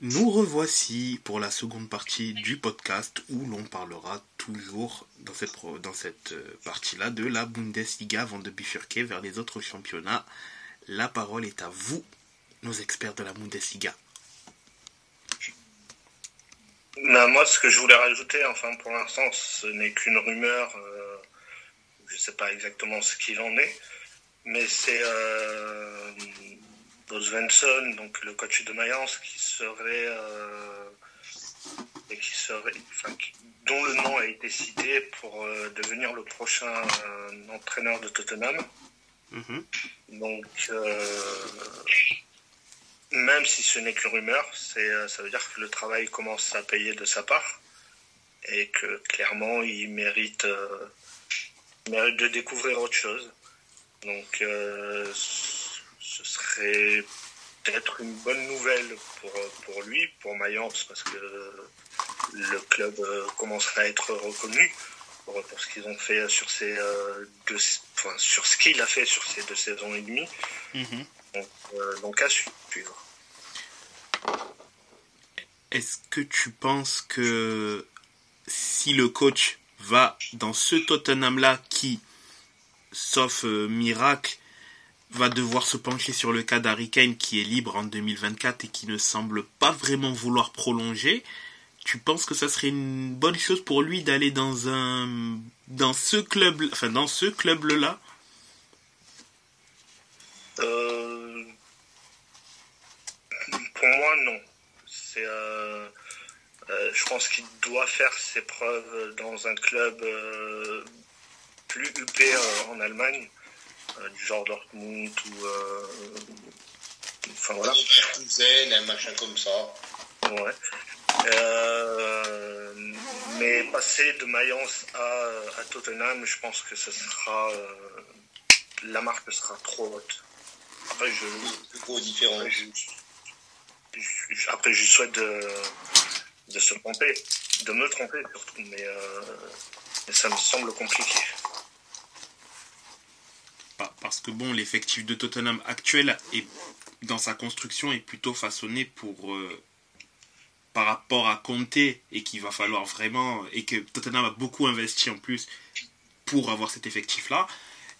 Nous revoici pour la seconde partie du podcast où l'on parlera toujours dans cette, euh, partie-là de la Bundesliga avant de bifurquer vers les autres championnats. La parole est à vous, nos experts de la Bundesliga. Ben, moi, ce que je voulais rajouter, enfin pour l'instant, ce n'est qu'une rumeur. Euh, je ne sais pas exactement ce qu'il en est, mais c'est euh, Svensson, donc le coach de Mayence, qui serait, euh, et qui serait, enfin, dont le nom a été cité pour euh, devenir le prochain entraîneur de Tottenham. Mhm. Donc, même si ce n'est qu'une rumeur, c'est, ça veut dire que le travail commence à payer de sa part et que clairement il mérite, mérite de découvrir autre chose. Donc, ce serait peut-être une bonne nouvelle pour, pour lui, pour Mayence, parce que le club euh, commencerait à être reconnu pour, ce qu'ils ont fait sur ces euh, deux, enfin, sur ce qu'il a fait sur ces deux saisons et demie. Mhm. Euh, donc, à suivre. Est-ce que tu penses que si le coach va dans ce Tottenham-là qui, sauf miracle, va devoir se pencher sur le cas d'Harry Kane qui est libre en 2024 et qui ne semble pas vraiment vouloir prolonger. Tu penses que ça serait une bonne chose pour lui d'aller dans un dans ce club là euh, Pour moi non. C'est euh, euh, je pense qu'il doit faire ses preuves dans un club plus huppé en Allemagne euh, du genre Dortmund ou. Euh, enfin voilà. un machin comme ça. Ouais. Euh, mais passer de Mayence à, à, Tottenham, je pense que ce sera la marque sera trop haute. Après, je trop différent. Après, je, souhaite de, se tromper, de me tromper surtout, mais, mais ça me semble compliqué. Parce que bon, l'effectif de Tottenham actuel est dans sa construction est plutôt façonné pour euh, par rapport à Conte et qu'il va falloir vraiment et que Tottenham a beaucoup investi en plus pour avoir cet effectif là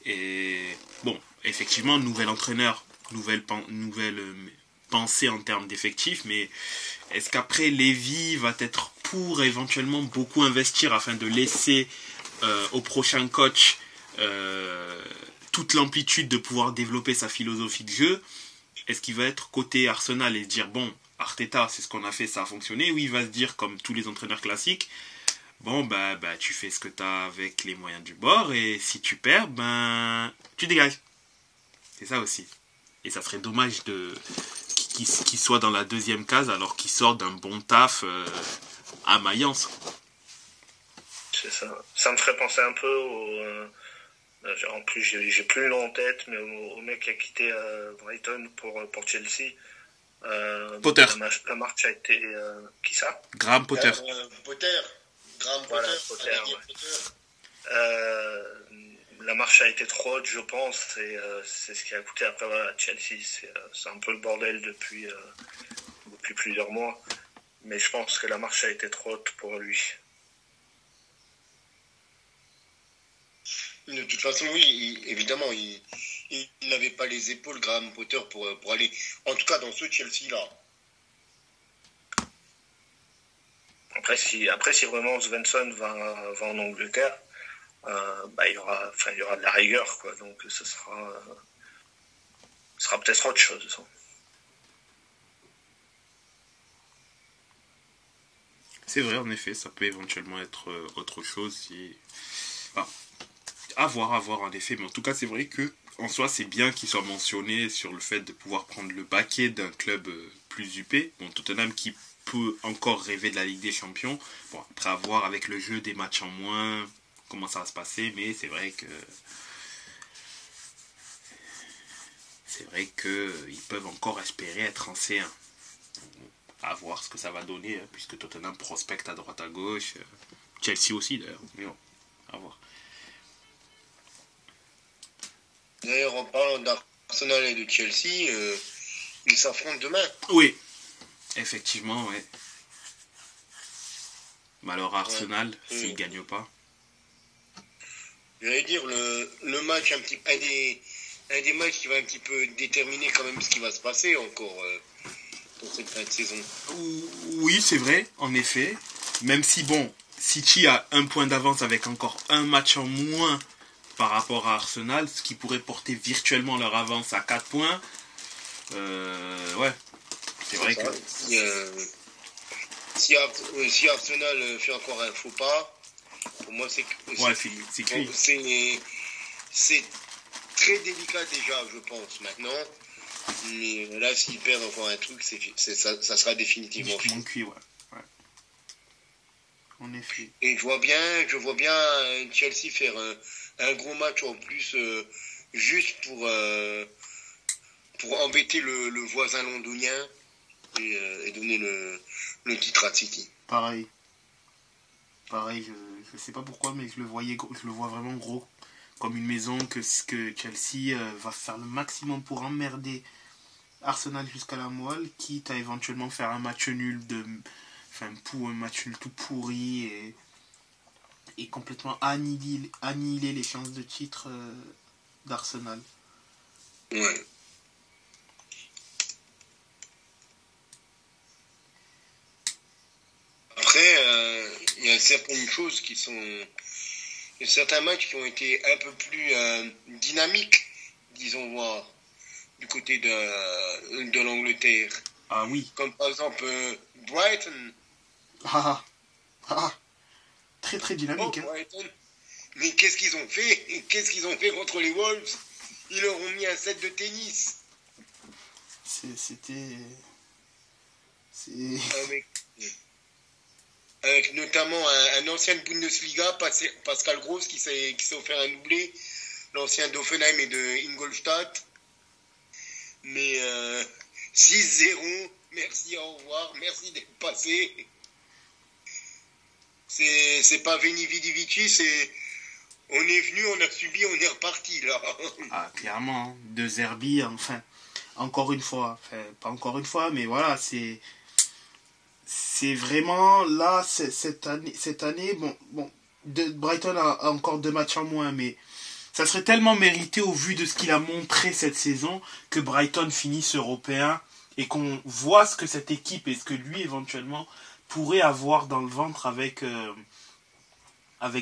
et bon effectivement nouvel entraîneur nouvelle nouvelle euh, pensée en termes d'effectifs mais est-ce qu'après Lévy va être pour éventuellement beaucoup investir afin de laisser euh, au prochain coach toute l'amplitude de pouvoir développer sa philosophie de jeu, est-ce qu'il va être côté Arsenal et dire bon, Arteta, c'est ce qu'on a fait, ça a fonctionné, ou il va se dire comme tous les entraîneurs classiques, bon bah, bah tu fais ce que tu as avec les moyens du bord et si tu perds, ben tu dégages. C'est ça aussi. Et ça serait dommage de qu'il soit dans la deuxième case alors qu'il sort d'un bon taf euh, à Mayence. C'est ça. Ça me ferait penser un peu au, euh, euh, en plus, j'ai plus le nom en tête, mais au, mec qui a quitté euh, Brighton pour, pour Chelsea. Potter. La, marche a été. qui ça? Graham Potter. Potter. Graham Potter. La marche a été trop haute, je pense, et c'est ce qui a coûté après Chelsea. C'est un peu le bordel depuis, depuis plusieurs mois. Mais je pense que la marche a été trop haute pour lui. De toute façon, oui, évidemment, il, n'avait pas les épaules, Graham Potter, pour, pour aller, en tout cas dans ce Chelsea-là. Après si, après, si vraiment Svensson va, va en Angleterre, euh, bah, il, y aura, enfin, il y aura de la rigueur, quoi. Donc, ce sera, sera peut-être autre chose. C'est vrai, en effet, ça peut éventuellement être euh, autre chose si voir, à voir en effet. Mais en tout cas, c'est vrai que en soi, c'est bien qu'il soit mentionné sur le fait de pouvoir prendre le baquet d'un club euh, plus UP. Bon, Tottenham qui peut encore rêver de la Ligue des Champions. Bon, après avoir avec le jeu des matchs en moins, comment ça va se passer, mais c'est vrai que. C'est vrai qu'ils euh, peuvent encore espérer être en C1. À voir ce que ça va donner, hein, puisque Tottenham prospecte à droite à gauche. Euh, Chelsea aussi d'ailleurs, mais bon, à voir. D'ailleurs, en parlant d'Arsenal et de Chelsea, euh, ils s'affrontent demain. Oui, effectivement, oui. Mais alors Arsenal, Ouais. s'il ne gagne pas. J'allais dire, le, le match, un, petit, un, des, un des matchs qui va un petit peu déterminer quand même ce qui va se passer encore euh, pour cette fin de saison. Oui, c'est vrai, en effet. Même si, bon, City a un point d'avance avec encore un match en moins par rapport à Arsenal, ce qui pourrait porter virtuellement leur avance à 4 points. Euh, ouais, c'est vrai que. Si, euh, si, Ar- si Arsenal fait encore un faux pas, pour moi, c'est Ouais, c'est très délicat déjà, je pense, maintenant. Mais là, s'ils perdent encore un truc, c'est- ça, ça sera définitivement fini. cuit, ouais. ouais. En effet. Et je vois bien, je vois bien euh, Chelsea faire un, un gros match en plus, euh, juste pour, euh, pour embêter le, le voisin londonien et, euh, et donner le, le titre à City. Pareil. Pareil, je, je sais pas pourquoi, mais je le voyais, je le vois vraiment gros, comme une maison que, que Chelsea euh, va faire le maximum pour emmerder Arsenal jusqu'à la moelle, quitte à éventuellement faire un match nul de, enfin pour un match nul tout pourri et, et complètement annihiler, annihiler les chances de titre euh, d'Arsenal. Ouais. Après, euh, il y a certaines choses qui sont. Il y a certains matchs qui ont été un peu plus euh, dynamiques, disons voir, du côté de, de l'Angleterre. Ah oui, Comme par exemple euh, Brighton. ah, ah, ah. très très Oh, dynamique. hein. Brighton. Mais qu'est-ce qu'ils ont fait? Qu'est-ce qu'ils ont fait contre les Wolves? Ils leur ont mis un set de tennis. C'était. C'est. avec, avec notamment un, ancien de Bundesliga, Pas- Pascal Gross, qui s'est offert un doublé, l'ancien d'Offenheim et de Ingolstadt. Mais euh, 6-0, merci, au revoir, merci d'être passé. C'est pas Veni Vici, c'est on est venu, on a subi, on est reparti là. Ah, clairement, hein. de Zerbi, enfin, encore une fois, enfin, pas encore une fois, mais voilà, c'est. C'est vraiment là, cette année, cette année bon, bon Brighton a, encore deux matchs en moins, mais ça serait tellement mérité au vu de ce qu'il a montré cette saison que Brighton finisse européen et qu'on voit ce que cette équipe et ce que lui éventuellement pourrait avoir dans le ventre avec, euh,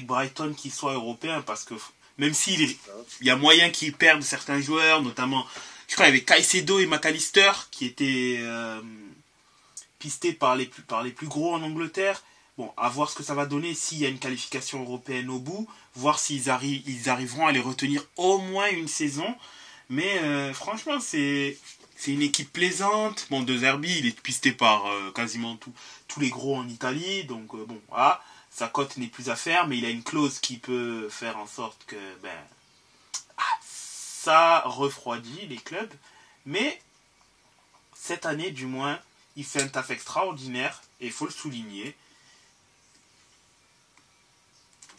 Brighton qui soit européen parce que même s'il il y a moyen qu'ils perdent certains joueurs, notamment, je crois qu'il y avait Caicedo et McAllister qui étaient euh, pistés par les, plus, par les plus gros en Angleterre. Bon, à voir ce que ça va donner s'il y a une qualification européenne au bout, voir s'ils ils arriveront à les retenir au moins une saison. Mais euh, franchement, c'est une équipe plaisante. Bon, De Zerbi, il est pisté par euh, quasiment tout- tous les gros en Italie, donc euh, bon, voilà sa cote n'est plus à faire, mais il a une clause qui peut faire en sorte que ben, ah, ça refroidit les clubs. Mais cette année, du moins, il fait un taf extraordinaire et il faut le souligner.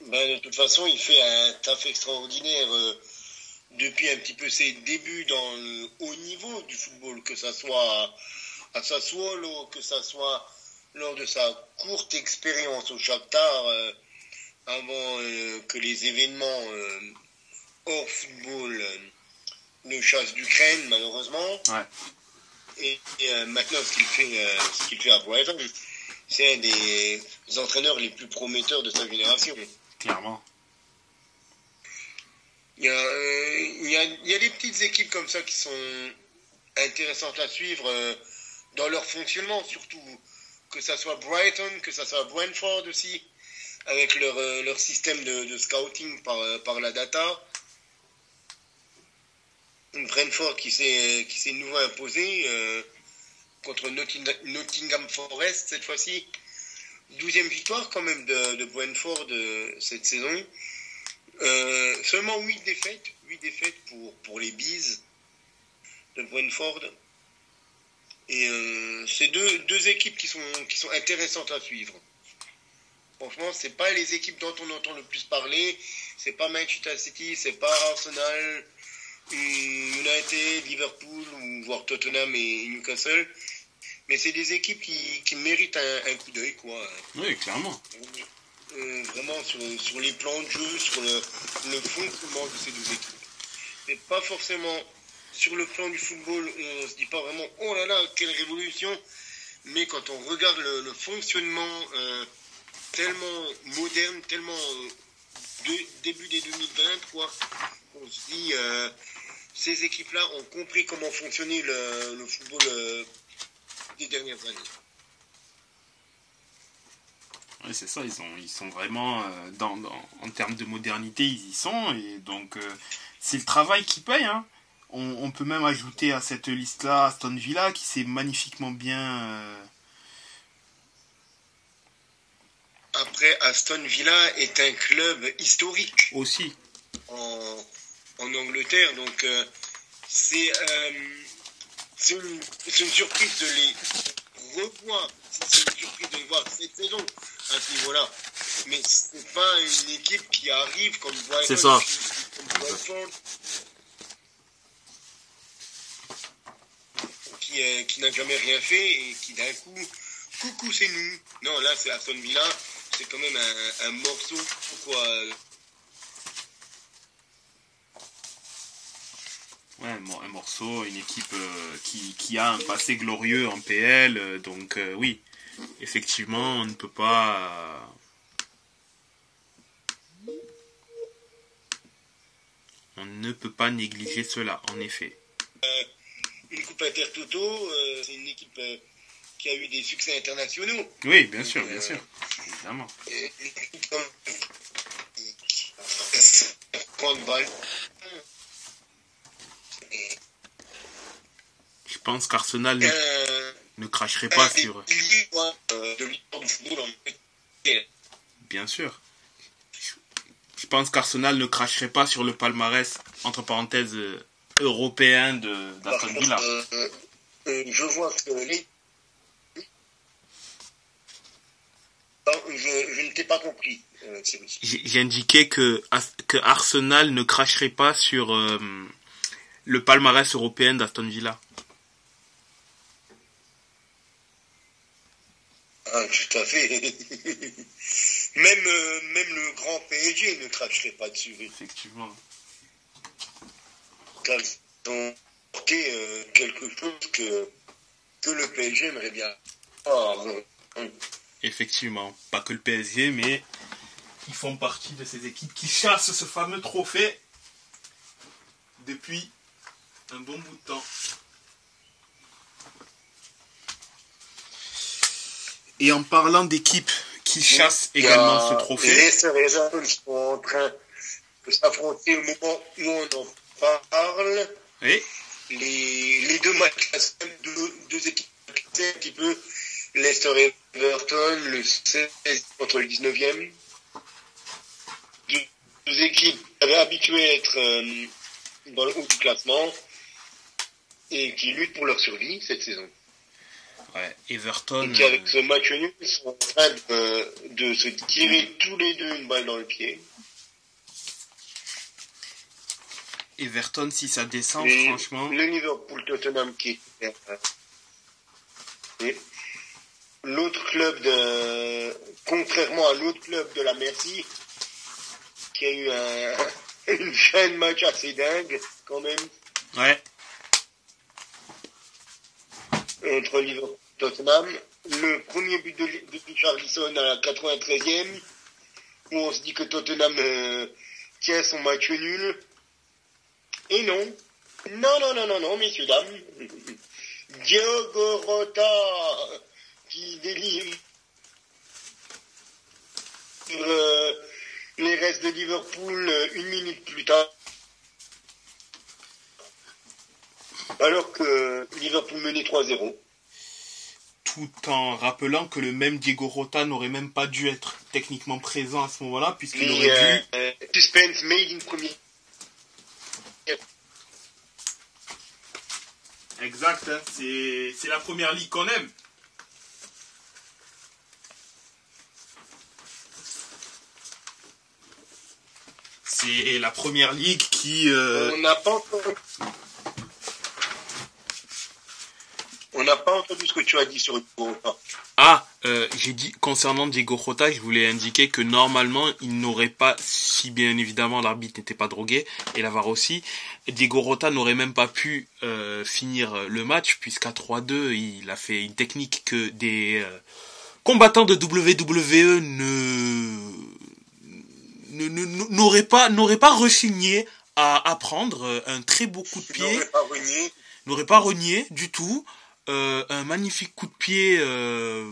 Ben, de toute façon, il fait un taf extraordinaire euh, depuis un petit peu ses débuts dans le haut niveau du football, que ça soit à, à Sassuolo, que ça soit lors de sa courte expérience au Shakhtar, euh, avant euh, que les événements hors football ne chassent d'Ukraine, malheureusement. Ouais. Et, et, euh, maintenant, ce qu'il fait, euh, ce qu'il fait à Brighton, c'est un des entraîneurs les plus prometteurs de sa génération. Clairement. Il y, a, euh, il, y a, il y a des petites équipes comme ça qui sont intéressantes à suivre euh, dans leur fonctionnement, surtout que ça soit Brighton, que ça soit Brentford aussi, avec leur, euh, leur système de, de scouting par, par la data. Brentford qui s'est qui nouveau imposé euh, contre Notting- Nottingham Forest cette fois-ci. Douzième victoire quand même de, Brentford euh, cette saison. Euh, seulement 8 défaites, 8 défaites pour, les Bees de Brentford. Et c'est deux, équipes qui sont, qui sont intéressantes à suivre. Franchement, c'est pas les équipes dont on entend le plus parler. C'est pas Manchester City, c'est pas Arsenal, United, Liverpool, ou voire Tottenham et Newcastle. Mais c'est des équipes qui, qui méritent un, un coup d'œil, quoi. Oui, clairement. Euh, vraiment sur, sur, les plans de jeu, sur le, le fonctionnement de ces deux équipes. Et pas forcément sur le plan du football, on se dit pas vraiment oh là là, quelle révolution. Mais quand on regarde le, le fonctionnement euh, tellement moderne, tellement euh, de, début des 2020, quoi, on se dit ces équipes-là ont compris comment fonctionnait le, le football euh, des dernières années. Oui, c'est ça, ils, ont, ils sont vraiment, euh, dans, dans- en termes de modernité, ils y sont, et donc euh, c'est le travail qui paye. Hein. On, on peut même ajouter à cette liste-là Aston Villa, qui s'est magnifiquement bien... euh, Après, Aston Villa est un club historique. aussi. en, en Angleterre. Donc, euh, c'est euh, c'est une, surprise de les revoir. C'est une surprise de les voir cette saison à ce niveau-là. Mais c'est pas une équipe qui arrive comme Brighton, C'est ça. qui- comme Brentford, qui, euh, qui n'a jamais rien fait et qui d'un coup, coucou, c'est nous. Non, là, c'est Aston Villa. C'est quand même un, un morceau, quoi. Ouais, un mor- un morceau, une équipe euh, qui, qui a un passé glorieux en PL, euh, donc euh, oui, effectivement, on ne peut pas... euh, On ne peut pas négliger cela, en effet. une coupe intertoto, euh, c'est une équipe euh, qui a eu des succès internationaux. Oui, bien sûr, bien sûr, évidemment. Pense qu'Arsenal ne, Un, ne cracherait un pas sur... euh. Bien sûr. Je- pense qu'Arsenal ne cracherait pas sur le palmarès, entre parenthèses, euh, européen d'Aston Villa? euh, euh, je vois que les. Non, je, je ne t'ai pas compris, euh. J'ai indiqué que, que Arsenal ne cracherait pas sur euh, le palmarès européen d'Aston Villa. Ah, tout à fait. même, euh, même le grand PSG ne cracherait pas dessus. Effectivement. car ils ont porté euh, quelque chose que, que le PSG aimerait bien. Bon. Effectivement. Pas que le PSG, mais ils font partie de ces équipes qui chassent ce fameux trophée depuis un bon bout de temps. Et en parlant d'équipes qui chassent a- également ce trophée, Les Everton sont en train de s'affronter au moment où on en parle. oui, Les, les deux matchs, deux, deux équipes un petit peu. Leicester et Everton, le 16 contre le 19e. Deux, deux équipes qui avaient habitué à être euh, dans le haut du classement et qui luttent pour leur survie cette saison. Ouais, Everton, Et qui, avec euh, ce match nul, sont en train de, de se tirer tous les deux une balle dans le pied. Everton, si ça descend, Et franchement, Le Liverpool Tottenham qui est l'autre club de contrairement à l'autre club de la Merci qui a eu un, une fin de match assez dingue quand même. Ouais, entre Liverpool Tottenham. Le premier but de, de Richarlison à la 93e où on se dit que Tottenham euh, tient son match nul. Et non. Non, non, non, non, non, messieurs, dames. Diogo Rota qui délivre euh, les restes de Liverpool euh, une minute plus tard. Alors que Liverpool menait 3-0. Tout en rappelant que le même Diego Rota n'aurait même pas dû être techniquement présent à ce moment-là, puisqu'il aurait euh, dû... euh, suspense made in premier. Exact, hein, c'est c'est la première ligue qu'on aime. C'est la première ligue qui. Euh, On n'a pas entendu. On n'a pas entendu ce que tu as dit sur Diego Rota. Ah, euh, j'ai dit concernant Diego Rota, je voulais indiquer que normalement il n'aurait pas, si bien évidemment l'arbitre n'était pas drogué et la VAR aussi, Diego Rota n'aurait même pas pu euh, finir le match puisqu'à 3-2 il a fait une technique que des combattants de WWE ne n'aurait pas n'aurait pas rechigné à apprendre un très beau coup de pied. n'aurait pas renié du tout euh, un magnifique coup de pied euh,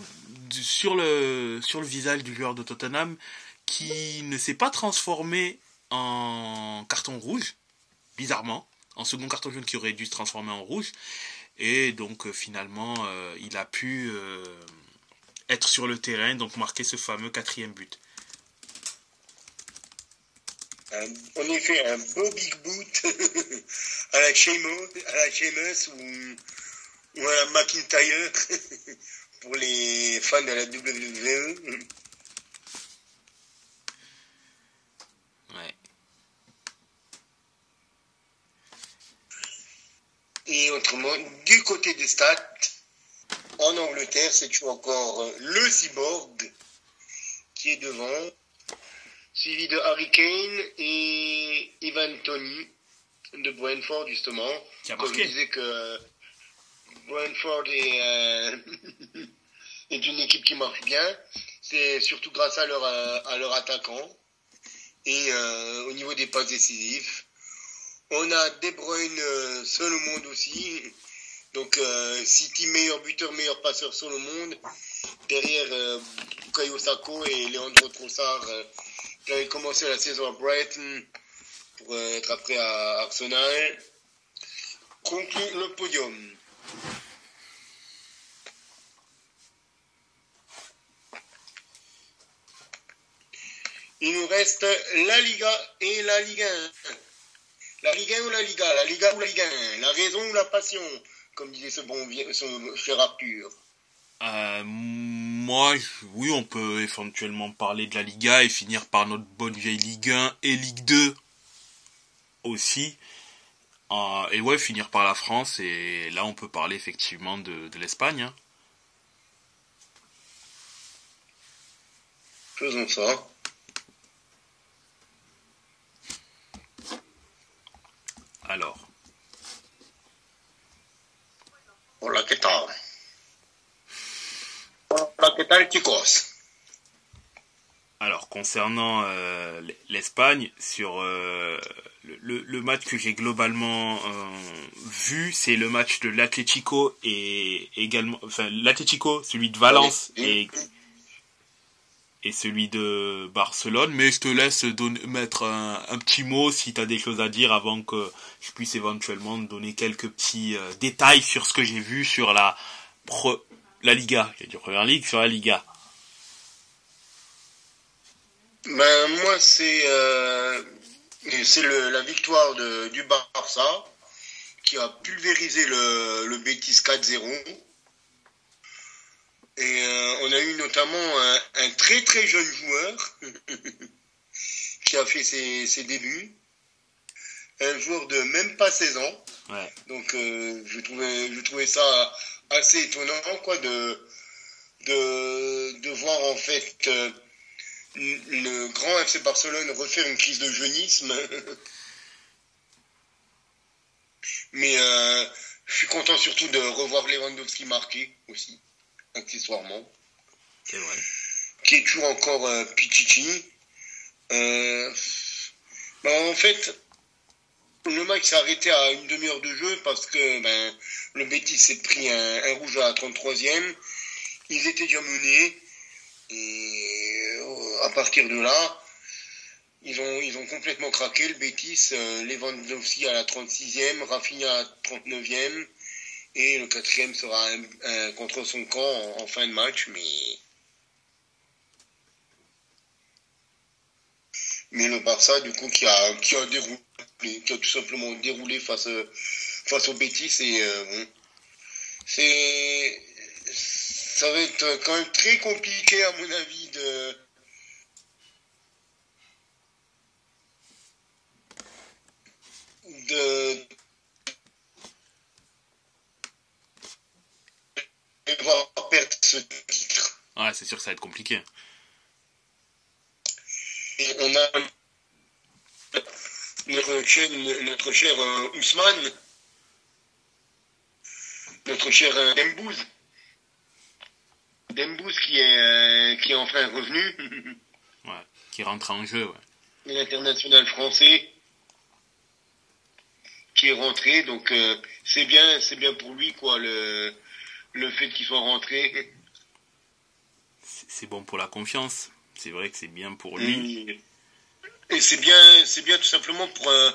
sur le sur le visage du joueur de Tottenham qui ne s'est pas transformé en carton rouge bizarrement en second carton jaune qui aurait dû se transformer en rouge. Et donc euh, finalement il a pu être sur le terrain donc marquer ce fameux quatrième but. En effet, un beau big boot à la Sheamus ou, ou à la McIntyre pour les fans de la WWE. Ouais. Et autrement, du côté des stats, en Angleterre, c'est toujours encore le cyborg qui est devant suivi de Harry Kane et Ivan Tony de Brentford justement. Comme je disais que Brentford est, euh, est une équipe qui marche bien. C'est surtout grâce à leur, euh, à attaquant. Et euh, au niveau des passes décisives, on a De Bruyne seul au monde aussi. Donc City meilleur buteur, meilleur passeur seul au monde. Derrière Bukayo Sako et Leandro Trossard j'avais commencé la saison à Brighton pour être après à Arsenal. Conclut le podium. Il nous reste la Liga et la Ligue 1. La Ligue 1 ou la Liga? La Liga ou la Ligue 1 La raison ou la passion? Comme disait ce bon ce cher Arthur. Euh, moi, oui, on peut éventuellement parler de la Liga et finir par notre bonne vieille Ligue 1 et Ligue 2 aussi. Euh, et ouais, finir par la France. Et là, on peut parler effectivement de, l'Espagne. Hein. Faisons ça. Alors. Hola, ¿qué tal? Alors concernant euh, l'Espagne, sur euh, le, match que j'ai globalement euh, vu, c'est le match de l'Atlético et également, enfin l'Atlético, celui de Valence et et celui de Barcelone. Mais je te laisse donner, mettre un, petit mot si tu as des choses à dire avant que je puisse éventuellement donner quelques petits détails sur ce que j'ai vu sur la la Liga. J'ai dit Première Ligue sur la Liga. Ben, moi, c'est euh, la victoire de, du Barça qui a pulvérisé le, le Betis 4-0. Et euh, on a eu notamment un, très très jeune joueur qui a fait ses, ses, débuts. Un joueur de même pas 16 ans. Donc euh, je, trouvais, je trouvais ça assez étonnant quoi de de, de voir en fait euh, le grand FC Barcelone refaire une crise de jeunisme. Mais euh, je suis content surtout de revoir Lewandowski marqué aussi, accessoirement. C'est vrai. Qui est toujours encore euh, Pichichi. Euh, bah, en fait, le match s'est arrêté à une demi-heure de jeu parce que ben, le Betis s'est pris un, rouge à la 33e. Ils étaient déjà menés. Et à partir de là, ils ont, ils ont complètement craqué. Le Betis, euh, Lewandowski à la 36e, Rafinha à la 39e. Et le quatrième sera contre son camp en, fin de match. Mais, mais le Barça, du coup, qui a, qui a déroulé qui a tout simplement déroulé face, face aux bêtises. Et euh, bon, c'est, ça va être quand même très compliqué, à mon avis, de, Ouais, c'est sûr que ça va être compliqué. Et on a notre cher, notre cher euh, Ousmane, notre cher euh, Dembouz. Dembouz qui est, euh, qui est enfin revenu. ouais, qui rentre en jeu, ouais. L'international français qui est rentré, donc euh, c'est bien, c'est bien pour lui, quoi, le, le fait qu'il soit rentré. C'est bon pour la confiance. C'est vrai que c'est bien pour lui. Et c'est bien, c'est bien tout simplement pour, euh,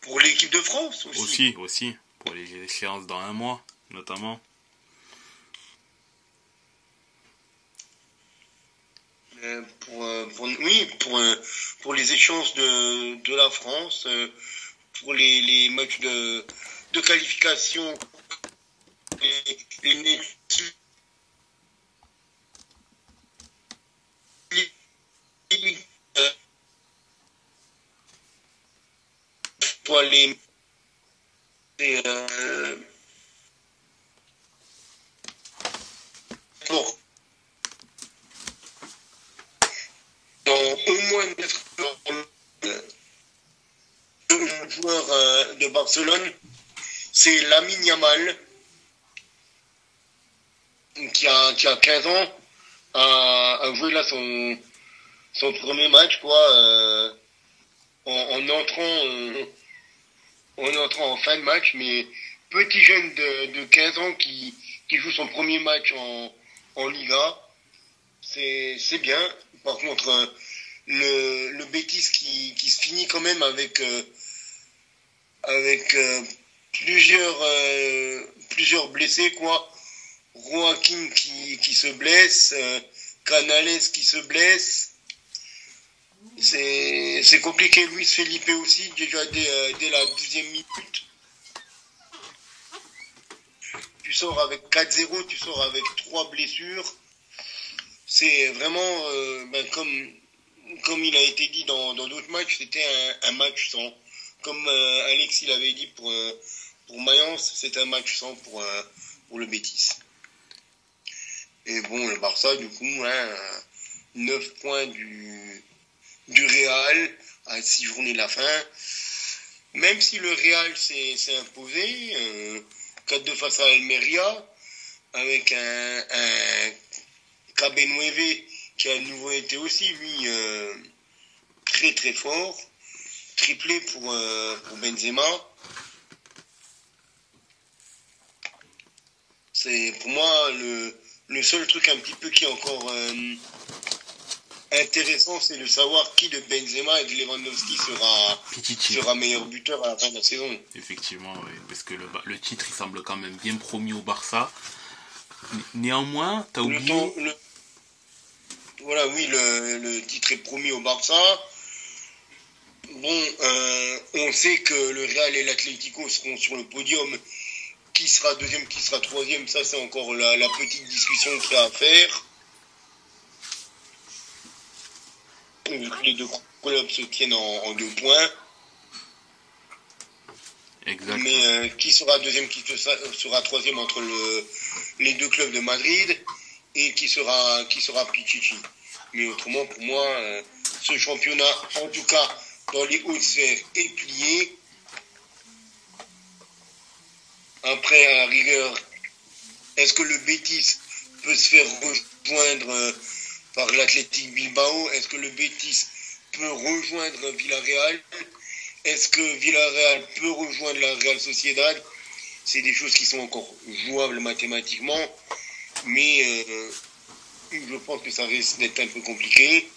pour l'équipe de France aussi. Aussi, aussi. Pour les échéances dans un mois, notamment. Euh, pour, euh, pour, oui, pour, pour les échéances de, de la France, pour les, les matchs de, de qualification, les, les, pour les euh, pour dans au moins 9 euh, joueurs euh, de Barcelone, c'est Lamine Yamal qui a, qui a 15 ans, a, a joué là son, son premier match quoi, en, entrant euh, en entrant en fin de match, mais petit jeune de, de 15 ans qui, joue son premier match en, Liga, c'est bien. Par contre, le, le Betis qui, se finit quand même avec euh, euh, plusieurs euh, plusieurs blessés quoi. Qui, qui se blesse, Canales qui se blesse. C'est compliqué. Luis Felipe aussi déjà dès, euh, dès la 12e minute. Tu sors avec 4-0, tu sors avec trois blessures. C'est vraiment euh, ben, comme comme il a été dit dans d'autres matchs, c'était un, match sans. Comme euh, Alexis l'avait dit pour euh, pour Mayence, c'est un match sans pour pour le Bétis. Et bon, le Barça, du coup, hein, 9 points du, du Real à 6 journées de la fin. Même si le Real s'est imposé, euh, 4-2 face à Almeria, avec un, un qui a nouveau été aussi, lui, euh, très très fort. Triplé pour, euh, pour Benzema. C'est pour moi le, le seul truc un petit peu qui est encore euh, intéressant, c'est de savoir qui de Benzema et de Lewandowski sera, Pichichi. sera meilleur buteur à la fin de la saison. Effectivement, oui, parce que le, titre il semble quand même bien promis au Barça. Né- Néanmoins, t'as Le oublié. temps- le- Voilà, oui, le, le titre est promis au Barça. Bon, euh, on sait que le Real et l'Atlético seront sur le podium. Qui sera deuxième, qui sera troisième, ça c'est encore la, la petite discussion qu'il y a à faire. Vu que les deux clubs se tiennent en, en deux points. Exact. Mais euh, qui sera deuxième, qui se- sera troisième entre le, les deux clubs de Madrid et qui sera qui sera Pichichi. Mais autrement, pour moi, euh, ce championnat, en tout cas dans les hautes sphères, est plié. Après, à la rigueur, est-ce que le Betis peut se faire rejoindre euh, par l'Athletic Bilbao. Est-ce que le Betis peut rejoindre Villarreal? Est-ce que Villarreal peut rejoindre la Real Sociedad? C'est des choses qui sont encore jouables mathématiquement, mais euh, je pense que ça risque d'être un peu compliqué.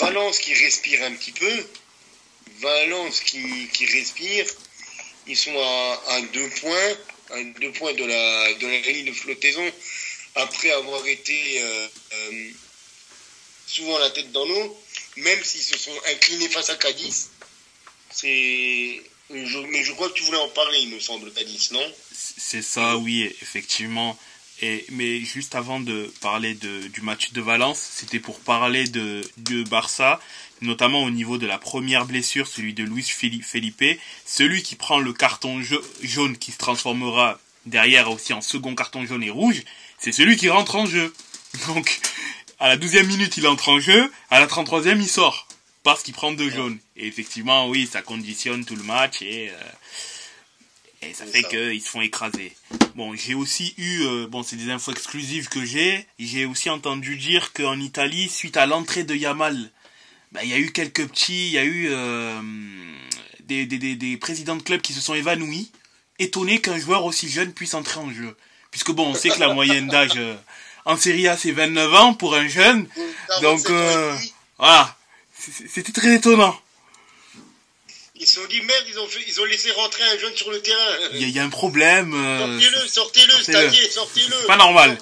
Valence qui respire un petit peu, Valence qui, respire, ils sont à, à deux points, à deux points de la, de la ligne de flottaison, après avoir été euh, euh, souvent la tête dans l'eau, même s'ils se sont inclinés face à Cadiz. C'est, mais je crois que tu voulais en parler, il me semble, Cadiz, non? C'est ça, oui, effectivement. Et, mais juste avant de parler de, du match de Valence, c'était pour parler de, de Barça, notamment au niveau de la première blessure, celui de Luis Feli- Felipe, celui qui prend le carton jau- jaune qui se transformera derrière aussi en second carton jaune et rouge, c'est celui qui rentre en jeu. Donc, à la 12e minute, il entre en jeu, à la 33e, il sort, parce qu'il prend deux jaunes. Et effectivement, oui, ça conditionne tout le match et, euh, et ça fait qu'ils se font écraser. Bon, j'ai aussi eu, euh, bon, c'est des infos exclusives que j'ai, j'ai aussi entendu dire qu'en Italie, suite à l'entrée de Yamal, ben, il y a eu quelques petits, il y a eu euh, des, des, des, des présidents de clubs qui se sont évanouis étonné qu'un joueur aussi jeune puisse entrer en jeu. Puisque bon, on sait que la moyenne d'âge euh, en Serie A, c'est 29 ans pour un jeune. Donc, euh, voilà. C'était très étonnant. Ils se sont dit merde, ils ont, laissé rentrer un jeune sur le terrain. Il y, y, a un problème. Euh, sortez-le, sortez-le, sortez-le. sortez-le. Pas normal.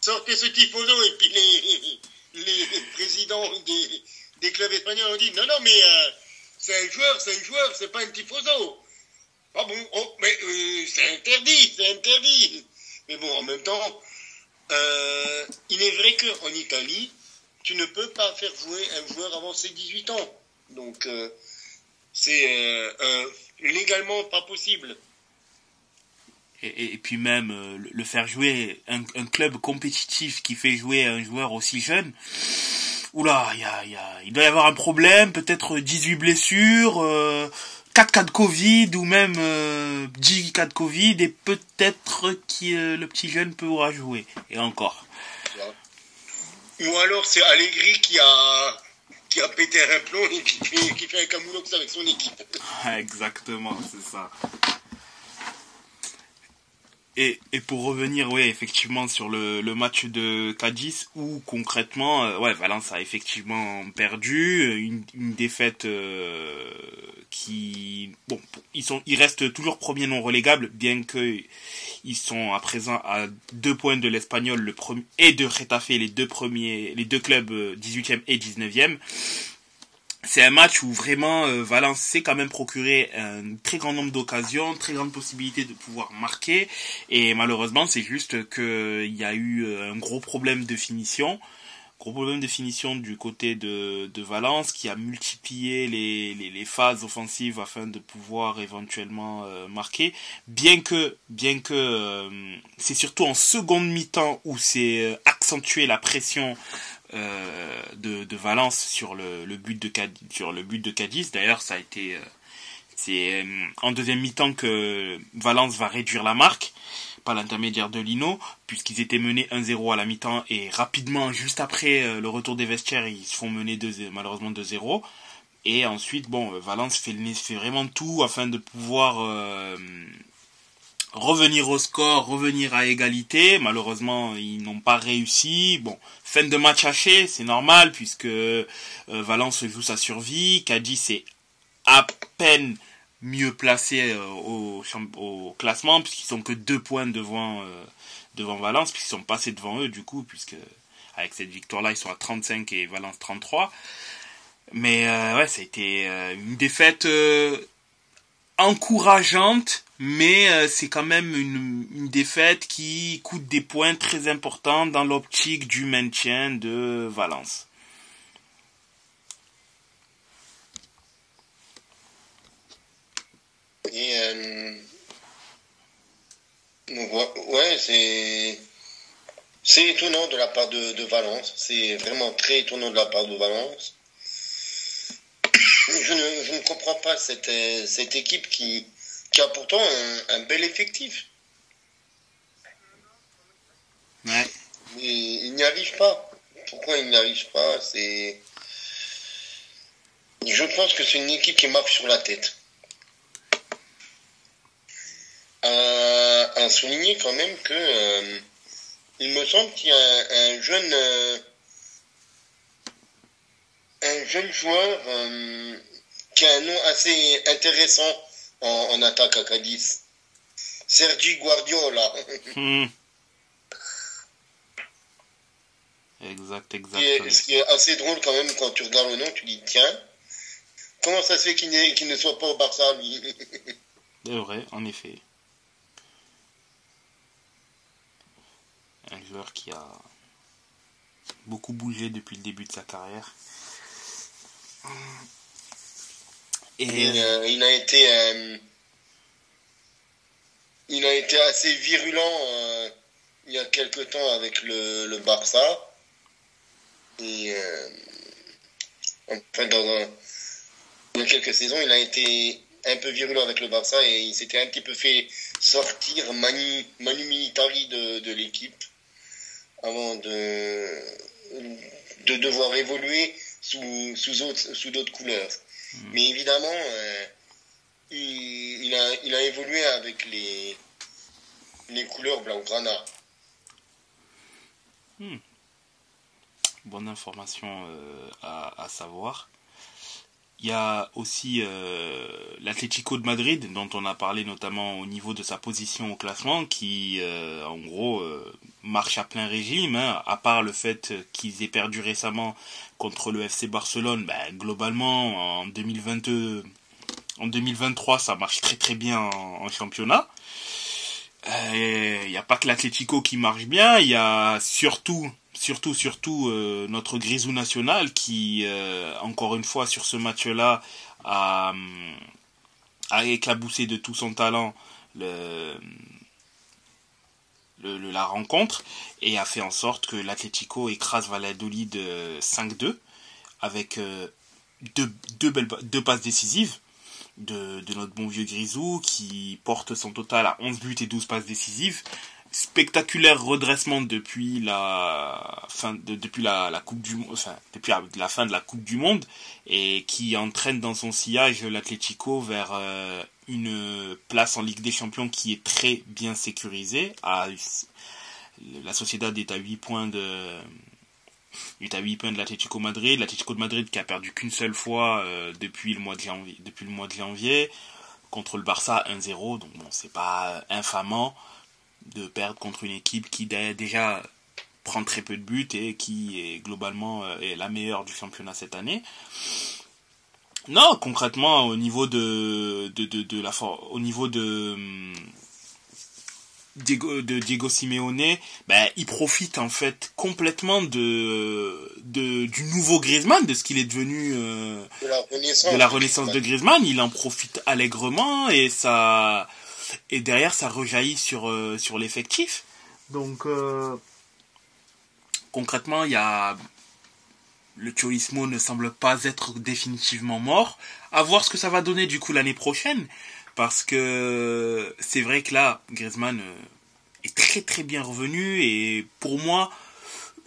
Sortez ce tifoso. et puis les, présidents des clubs espagnols ont dit non, non, mais euh, c'est un joueur, c'est un joueur, c'est pas un tifoso. Ah bon, oh, mais euh, c'est interdit, c'est interdit. Mais bon, en même temps, euh, il est vrai qu'en Italie, tu ne peux pas faire jouer un joueur avant ses 18 ans. Donc, euh, c'est légalement pas possible. Et, puis même le faire jouer un, club compétitif qui fait jouer un joueur aussi jeune, oula, y il doit y avoir un problème, peut-être 18 blessures, euh, 4 cas de Covid ou même euh, 10 cas de Covid et peut-être que euh, le petit jeune pourra jouer. Et encore. Ou alors c'est Allegri qui a qui a pété un plomb et qui fait, un camoulox avec son équipe. Exactement, c'est ça. Et, et pour revenir, oui, effectivement, sur le, le match de Cadiz, où concrètement, euh, ouais, Valence a effectivement perdu, euh, une, une défaite euh, qui... Bon, ils, sont, ils restent toujours premiers non relégables, bien que ils sont à présent à deux points de l'Espagnol le premier, et de Retafe, les deux premiers, les deux clubs euh, 18e et 19e c'est un match où vraiment euh, Valence s'est quand même procuré un très grand nombre d'occasions, très grande possibilité de pouvoir marquer. Et malheureusement, c'est juste qu'il euh, y a eu euh, un gros problème de finition. Gros problème de finition du côté de, de Valence qui a multiplié les, les, phases offensives afin de pouvoir éventuellement marquer. Bien que, bien que c'est surtout en seconde mi-temps où c'est accentué la pression euh, de, Valence sur le, but de Cadiz. D'ailleurs, ça a été euh, c'est euh, en deuxième mi-temps que Valence va réduire la marque par l'intermédiaire de Lino, puisqu'ils étaient menés 1-0 à la mi-temps et rapidement, juste après le retour des vestiaires, ils se font mener malheureusement 2-0. Et ensuite, bon, Valence fait, fait, vraiment tout afin de pouvoir revenir au score, revenir à égalité. Malheureusement, ils n'ont pas réussi. Bon, fin de match haché, c'est normal puisque euh, Valence joue sa survie. Kadji s'est à peine mieux placé euh, au, classement puisqu'ils sont que deux points devant euh, devant Valence puisqu'ils sont passés devant eux du coup puisque avec cette victoire-là, ils sont à 35 et Valence 33. Mais ouais, ça a été une défaite encourageante, mais euh, c'est quand même une, défaite qui coûte des points très importants dans l'optique du maintien de Valence. Euh, ouais, c'est. C'est étonnant de la part de, de Valence. C'est vraiment très étonnant de la part de Valence. Je, ne, je, ne, comprends pas cette, euh, cette équipe qui, qui, a pourtant un, un bel effectif. Ouais. Mais il n'y arrive pas. Pourquoi il n'y arrive pas C'est. Je pense que c'est une équipe qui marche sur la tête. À, à souligner quand même que euh, il me semble qu'il y a un, un jeune. Euh, un jeune joueur euh, qui a un nom assez intéressant en, attaque à Cadiz. Sergi Guardiola. Hmm. Exact, exact. Et, ce qui est assez drôle quand même quand tu regardes le nom, tu dis tiens, comment ça se fait qu'il, ne soit pas au Barça lui? C'est vrai, en effet. Un joueur qui a beaucoup bougé depuis le début de sa carrière. Euh, il, a été, euh, il a été assez virulent euh, il y a quelque temps avec le, le Barça. Et enfin, dans un, il y a quelques saisons, il a été un peu virulent avec le Barça et il s'était un petit peu fait sortir Manu, Manu Militari de, de l'équipe avant de, de devoir évoluer sous, sous, autres, sous d'autres couleurs. Hmm. Mais évidemment, euh, il, il, a, il a évolué avec les, les couleurs Blaugrana. Hmm. Bonne information euh, à, à savoir. Il y a aussi euh, l'Atlético de Madrid, dont on a parlé notamment au niveau de sa position au classement, qui euh, en gros euh, marche à plein régime, hein, à part le fait qu'ils aient perdu récemment contre le FC Barcelone. Ben, globalement, en 2022, en 2023, ça marche très très bien en, championnat. Il n'y a pas que l'Atlético qui marche bien, il y a surtout surtout surtout euh, notre Grisou national qui euh, encore une fois sur ce match-là a, a éclaboussé de tout son talent le, la rencontre et a fait en sorte que l'Atlético écrase Valladolid 5-2 avec euh, deux, deux, belles, passes décisives de, de notre bon vieux Grisou qui porte son total à 11 buts et 12 passes décisives spectaculaire redressement depuis la fin de, depuis la, coupe du depuis la, fin de la coupe du monde et qui entraîne dans son sillage l'Atlético vers euh, une place en Ligue des Champions qui est très bien sécurisée. La Sociedad est à 8 points de est à 8 points de l'Atlético Madrid. l'Atlético de Madrid qui a perdu qu'une seule fois euh, depuis le mois de janvier depuis le mois de janvier contre le Barça 1-0 donc bon c'est pas infamant de perdre contre une équipe qui déjà prend très peu de buts et qui est globalement euh, est la meilleure du championnat cette année. Non, concrètement, au niveau de, de, de, la au niveau de hum, Diego, de Diego Simeone, ben, il profite en fait complètement de, de du nouveau Griezmann, de ce qu'il est devenu euh, de la renaissance de, la renaissance de Griezmann. Il en profite allègrement et ça et derrière ça rejaillit sur, euh, sur l'effectif. Donc euh, concrètement, il y a le Cholismo ne semble pas être définitivement mort. À voir ce que ça va donner du coup l'année prochaine. Parce que c'est vrai que là, Griezmann euh, est très très bien revenu. Et pour moi,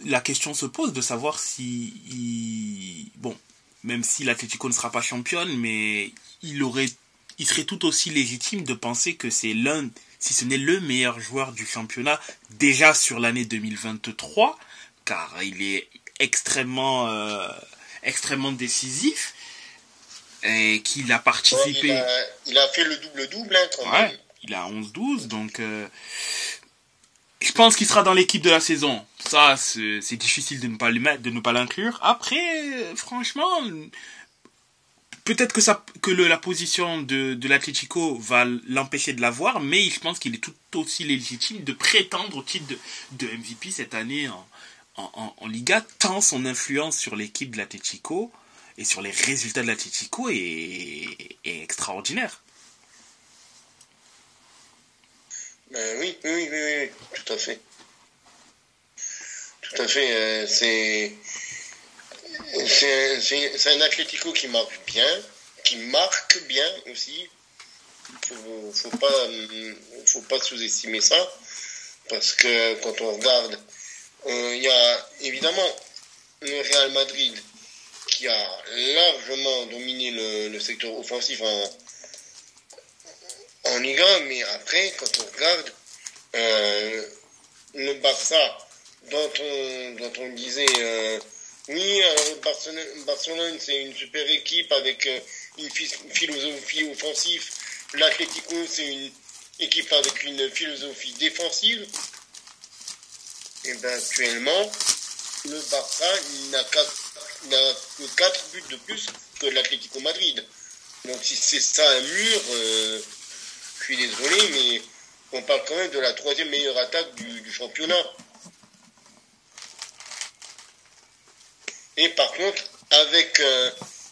la question se pose de savoir si... bon, même si l'Atletico ne sera pas championne, mais il aurait il serait tout aussi légitime de penser que c'est l'un, si ce n'est le meilleur joueur du championnat déjà sur l'année 2023, car il est extrêmement, euh, extrêmement décisif et qu'il a participé. il, a, fait le double-double, hein, ouais, Il a 11-12, donc euh, je pense qu'il sera dans l'équipe de la saison. Ça, c'est difficile de ne pas le mettre, de ne pas l'inclure. Après, franchement, peut-être que ça que la position de, de l'Atlético va l'empêcher de l'avoir, mais je pense qu'il est tout aussi légitime de prétendre au titre de, de MVP cette année en, en, Liga, tant son influence sur l'équipe de l'Atlético et sur les résultats de l'Atlético est, est, extraordinaire. Ben oui, oui, oui, oui, tout à fait. Tout à fait. Euh, c'est c'est un Atlético qui marche bien, qui marque bien aussi. Il ne faut, pas, faut pas sous-estimer ça. Parce que quand on regarde, euh, il y a évidemment le Real Madrid qui a largement dominé le, secteur offensif en, en Liga, mais après, quand on regarde euh, le Barça, dont on, dont on disait euh, oui, alors Barcelone, c'est une super équipe avec euh, une philosophie offensive. L'Atlético, c'est une équipe avec une philosophie défensive. Et bien actuellement, le Barça n'a que 4 buts de plus que l'Atlético Madrid. Donc si c'est ça un mur, euh, je suis désolé, mais on parle quand même de la troisième meilleure attaque du championnat. Et par contre, avec euh,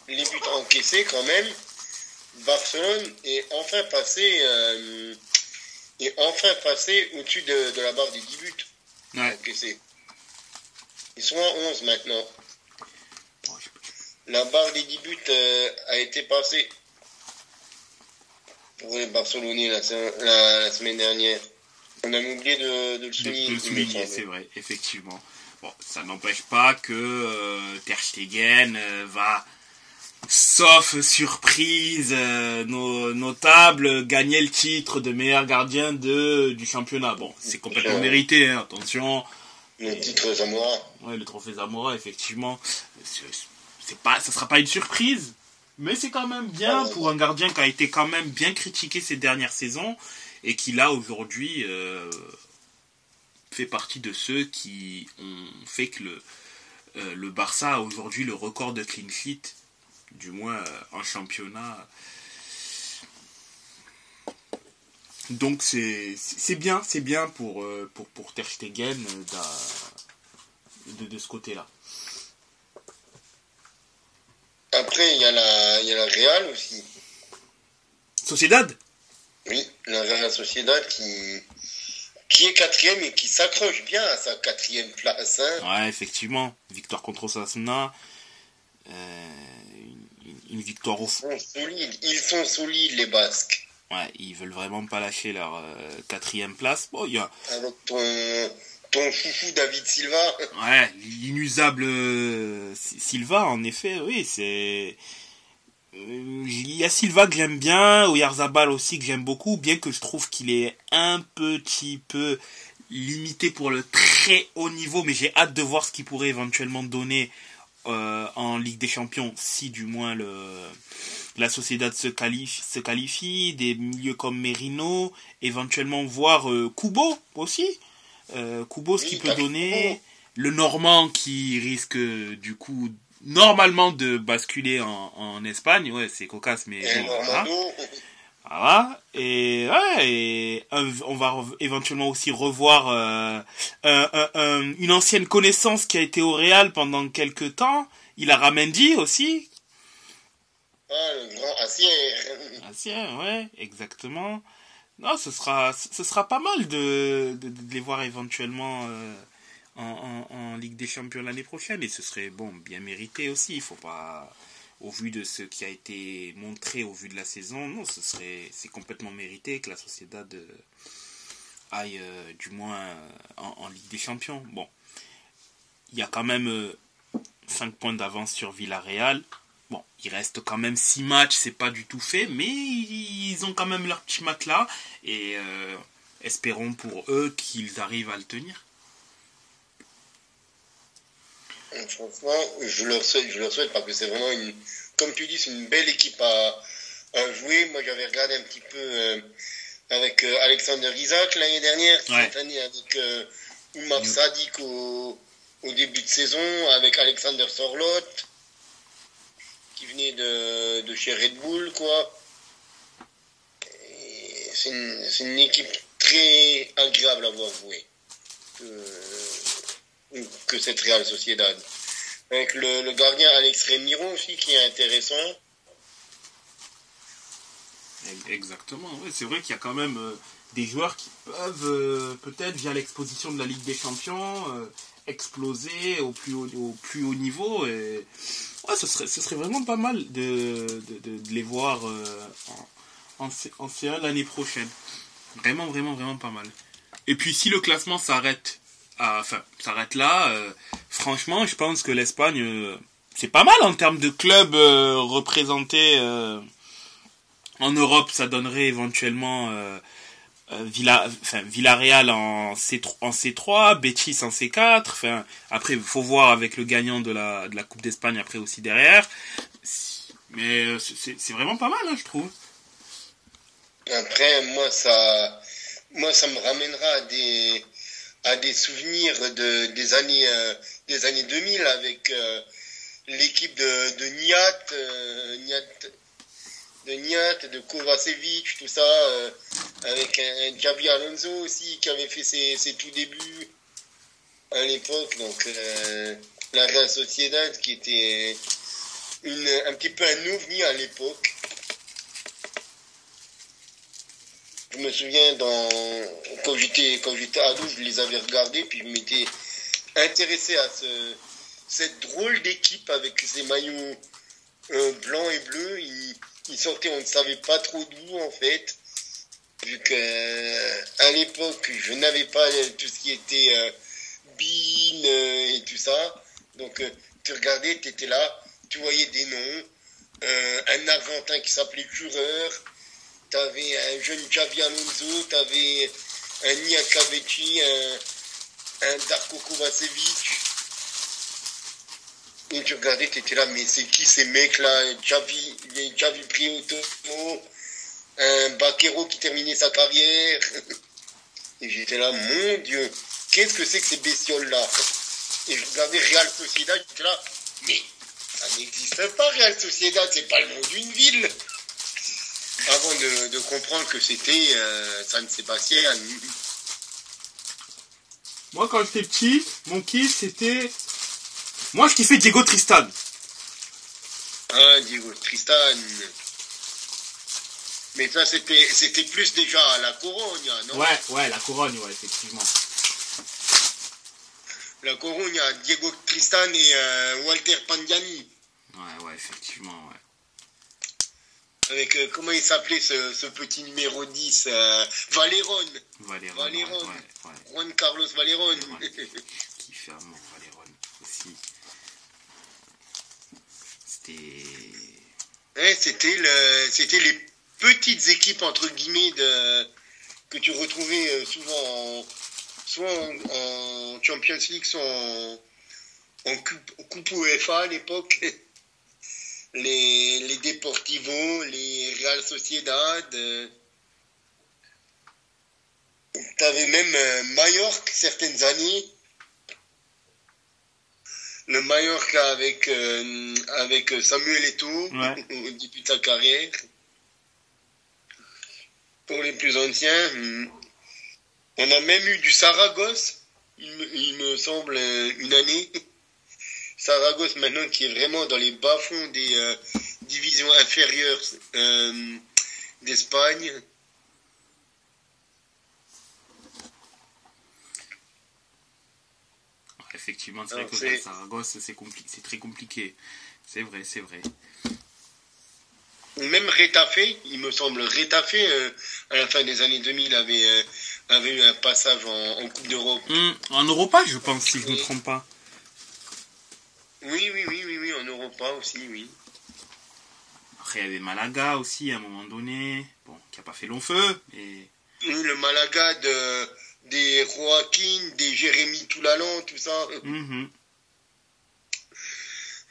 les buts encaissés quand même, Barcelone est enfin passé euh, est enfin passé au-dessus de, la barre des 10 buts. Ouais. Ils sont à 11 maintenant. La barre des 10 buts euh, a été passée pour les Barcelonais la, semaine dernière. On a oublié de, le souligner. c'est vrai, effectivement. Bon, ça n'empêche pas que euh, Ter Stegen euh, va, sauf surprise notable, gagner le titre de meilleur gardien de, du championnat. Bon, c'est complètement mérité, hein, attention. Le titre Zamora. Ouais, le trophée Zamora, effectivement c'est pas, ça sera pas une surprise, mais c'est quand même bien pour un gardien qui a été quand même bien critiqué ces dernières saisons et qui là aujourd'hui euh, fait partie de ceux qui ont fait que le, euh, le Barça a aujourd'hui le record de clean sheet, du moins euh, en championnat. Donc c'est bien, c'est bien pour, pour, pour Ter Stegen de, de ce côté-là. Après, il y, a la, il y a la Real aussi. Sociedad? Oui, la Real Sociedad qui, qui est quatrième et qui s'accroche bien à sa quatrième place. Hein. Ouais, effectivement. Victoire contre Osasuna. Euh, une, victoire au fond. Ils sont solides, les Basques. Ouais, ils veulent vraiment pas lâcher leur euh, quatrième place. Bon, y a... Avec ton, ton chouchou David Silva. Ouais, l'inusable euh, Silva, en effet, oui, c'est. Euh, il y a Silva que j'aime bien, Oyarzabal aussi que j'aime beaucoup, bien que je trouve qu'il est un petit peu limité pour le très haut niveau, mais j'ai hâte de voir ce qu'il pourrait éventuellement donner euh, en Ligue des Champions, si du moins le, la Sociedad se qualifie, se qualifie, des milieux comme Merino, éventuellement voir Kubo aussi, euh, Kubo, ce qui peut donner le Normand qui risque du coup normalement de basculer en, Espagne. Ouais, c'est cocasse, mais bon, voilà. Et, ouais, et on va éventuellement aussi revoir euh, une ancienne connaissance qui a été au Real pendant quelques temps. Il a Ramendi aussi. Ah, le grand Ancien. Ancien, ouais, exactement. Non, ce sera, ce sera pas mal de, de, les voir éventuellement euh, en, Ligue des Champions l'année prochaine. Et ce serait bon, bien mérité aussi. Il faut pas, au vu de ce qui a été montré au vu de la saison, non, ce serait, c'est complètement mérité que la Sociedad euh, aille euh, du moins en, en, Ligue des Champions. Bon, il y a quand même 5 points d'avance sur Villarreal. Bon, il reste quand même 6 matchs, c'est pas du tout fait, mais ils ont quand même leur petit matelas et euh, espérons pour eux qu'ils arrivent à le tenir. Franchement, je leur souhaite, je leur souhaite parce que c'est vraiment une, comme tu dis, c'est une belle équipe à, jouer. Moi, j'avais regardé un petit peu euh, avec euh, Alexander Isaac l'année dernière, cette année avec Oumar Sadik au, au, début de saison, avec Alexander Sorlot qui venait de, de chez Red Bull, quoi. C'est une, une, équipe très agréable à voir jouer que, que cette Real Sociedad. Avec le, gardien Alex Remiro aussi qui est intéressant. Exactement, c'est vrai qu'il y a quand même euh, des joueurs qui peuvent euh, peut-être via l'exposition de la Ligue des Champions euh, exploser au plus haut, au plus haut niveau et ouais, ce serait, ce serait vraiment pas mal de, de, de, les voir en, en, en C1 l'année prochaine. Vraiment, vraiment, vraiment pas mal. Et puis si le classement s'arrête, enfin, s'arrête là, euh, franchement, je pense que l'Espagne, euh, c'est pas mal en termes de clubs représentés en Europe. Ça donnerait éventuellement euh, Villa, Villarreal en, C3, en C3, Betis en C4. Enfin, après, il faut voir avec le gagnant de la, Coupe d'Espagne après aussi derrière. Mais euh, c'est vraiment pas mal, hein, je trouve. Après, moi, ça, moi, ça me ramènera à des, à des souvenirs de, des années, euh, des années 2000 avec l'équipe de, de Niat, Niat de Niat, de Kovacevic, tout ça, euh, avec un, Javier Alonso aussi qui avait fait ses, ses tout débuts à l'époque, donc euh, la Real Sociedad qui était une, un petit peu un ovni à l'époque. Je me souviens dans, quand j'étais, j'étais ado, je les avais regardés, puis je m'étais intéressé à ce, cette drôle d'équipe avec ces maillots euh, blancs et bleus. Ils, sortaient, on ne savait pas trop d'où en fait. Vu que euh, à l'époque, je n'avais pas tout ce qui était euh, euh, et tout ça. Donc, euh, tu regardais, tu étais là, tu voyais des noms. Un Argentin qui s'appelait Jureur. Tu avais un jeune Javi Alonso. Tu avais un Nia Cavecchi, un, un Darko Kovacevic. Et tu regardais, tu étais là, mais c'est qui ces mecs-là? Javi, Javi Prioto, un Baquero qui terminait sa carrière. Et j'étais là, mon Dieu, qu'est-ce que c'est que ces bestioles-là? Et je regardais Real Sociedad, j'étais là, mais ça n'existe pas, Real Sociedad, c'est pas le nom d'une ville. Avant de, de comprendre que c'était euh, San Sébastien. Moi, quand j'étais petit, mon kiff, c'était... Moi, je kiffais Diego Tristan. Ah, Diego Tristan. Mais ça, c'était, c'était plus déjà à la Corogne, non? Ouais, ouais, la couronne, ouais, effectivement. La Corogne, Diego Tristan et euh, Walter Pandiani. Ouais, ouais, effectivement, ouais. Avec, euh, comment il s'appelait ce, ce petit numéro 10 euh, Valéron. Valéron, Valéron. ouais, ouais, ouais. Juan Carlos Valéron. Valéron. Kiffé à mort, Valéron, aussi. C'était... Ouais, c'était, le, c'était les petites équipes, entre guillemets, de, que tu retrouvais euh, souvent en, soit en, en Champions League, soit en, en coupe, coupe UEFA à l'époque. Les, les Deportivo, les Real Sociedad. euh. T'avais même euh, Mallorca certaines années. Le Mallorca avec, euh, avec Samuel Eto'o Ouais. au début de sa carrière. Pour les plus anciens, hmm. on a même eu du Saragosse, il me, il me semble, euh, une année. Saragosse maintenant qui est vraiment dans les bas-fonds des euh, divisions inférieures euh, d'Espagne. Effectivement, c'est vrai que Saragosse, c'est compli- très compliqué. C'est vrai, c'est vrai. Même Retafe, il me semble, Retafe, euh, à la fin des années 2000, avait, avait eu un passage en, en Coupe d'Europe. Hum, en Europa, je pense, si je me trompe pas. Oui, oui, oui, oui, oui, en Europa aussi, oui. Après, il y avait Malaga aussi, à un moment donné. Bon, qui a pas fait long feu, mais... Oui, le Malaga de, des Joaquin, des Jérémy Toulalan, tout ça. Mhm.